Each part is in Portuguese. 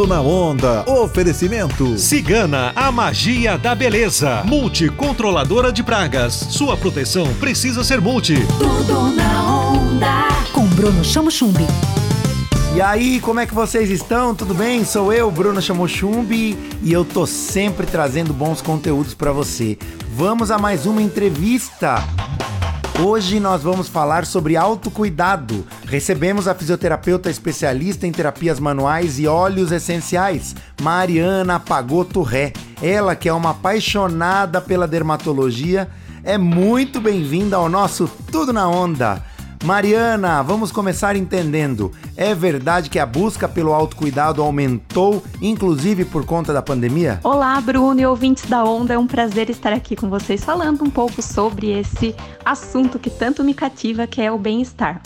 Tudo na onda. Oferecimento. Cigana, a magia da beleza. Multicontroladora de pragas. Sua proteção precisa ser multi. Tudo na onda. Com Bruno Chamo Chumbi. E aí, como é que vocês estão? Tudo bem? Sou eu, Bruno Chamochumbi, e eu tô sempre trazendo bons conteúdos para você. Vamos a mais uma entrevista. Hoje nós vamos falar sobre autocuidado. Recebemos a fisioterapeuta especialista em terapias manuais e óleos essenciais, Mariana Pagoto Ré. Ela que é uma apaixonada pela dermatologia, é muito bem-vinda ao nosso Tudo na Onda. Mariana, vamos começar entendendo. É verdade que a busca pelo autocuidado aumentou, inclusive por conta da pandemia? Olá, Bruno e ouvintes da Onda. É um prazer estar aqui com vocês falando um pouco sobre esse assunto que tanto me cativa, que é o bem-estar.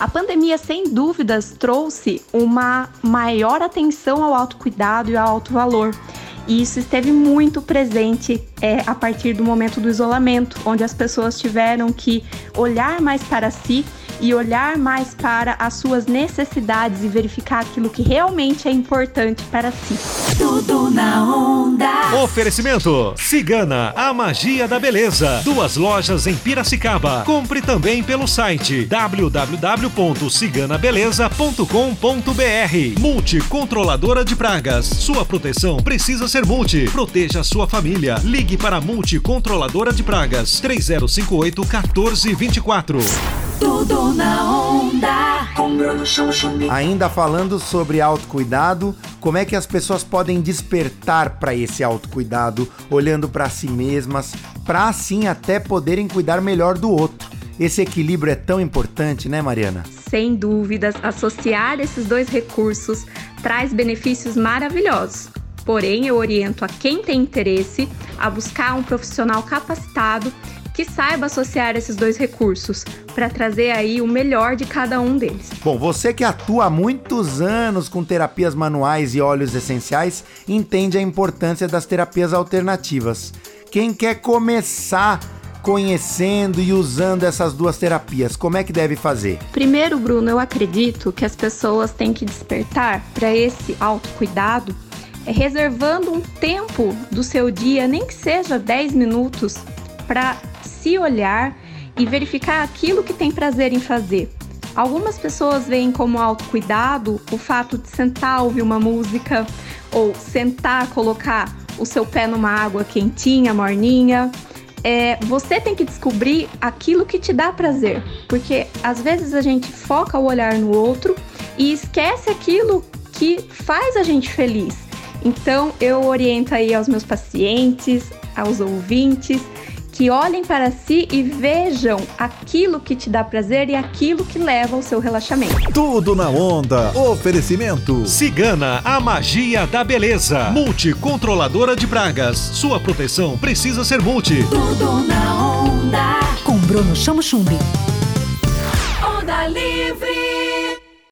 A pandemia, sem dúvidas, trouxe uma maior atenção ao autocuidado e ao alto valor. E isso esteve muito presente é, a partir do momento do isolamento, onde as pessoas tiveram que olhar mais para si e olhar mais para as suas necessidades e verificar aquilo que realmente é importante para si. Tudo na onda. Oferecimento: Cigana, a magia da beleza. Duas lojas em Piracicaba. Compre também pelo site www.ciganabeleza.com.br. Multicontroladora de pragas. Sua proteção precisa ser multi. Proteja a sua família. Ligue para a Multicontroladora de Pragas 3058 1424. Tudo na onda. Ainda falando sobre autocuidado, como é que as pessoas podem despertar para esse autocuidado, olhando para si mesmas, para assim até poderem cuidar melhor do outro. Esse equilíbrio é tão importante, né, Mariana? Sem dúvidas, associar esses dois recursos traz benefícios maravilhosos. Porém, eu oriento a quem tem interesse a buscar um profissional capacitado que saiba associar esses dois recursos para trazer aí o melhor de cada um deles. Bom, você que atua há muitos anos com terapias manuais e óleos essenciais, entende a importância das terapias alternativas. Quem quer começar conhecendo e usando essas duas terapias, como é que deve fazer? Primeiro, Bruno, eu acredito que as pessoas têm que despertar para esse autocuidado é reservando um tempo do seu dia, nem que seja 10 minutos, para se olhar e verificar aquilo que tem prazer em fazer. Algumas pessoas veem como autocuidado o fato de sentar, ouvir uma música, ou sentar, colocar o seu pé numa água quentinha, morninha. É, você tem que descobrir aquilo que te dá prazer, porque às vezes a gente foca o olhar no outro e esquece aquilo que faz a gente feliz. Então eu oriento aí aos meus pacientes, aos ouvintes, que olhem para si e vejam aquilo que te dá prazer e aquilo que leva ao seu relaxamento. Tudo na onda. Oferecimento. Cigana, a magia da beleza. Multicontroladora de pragas. Sua proteção precisa ser multi. Tudo na onda. Com Bruno Chamo Chumbi. Onda livre.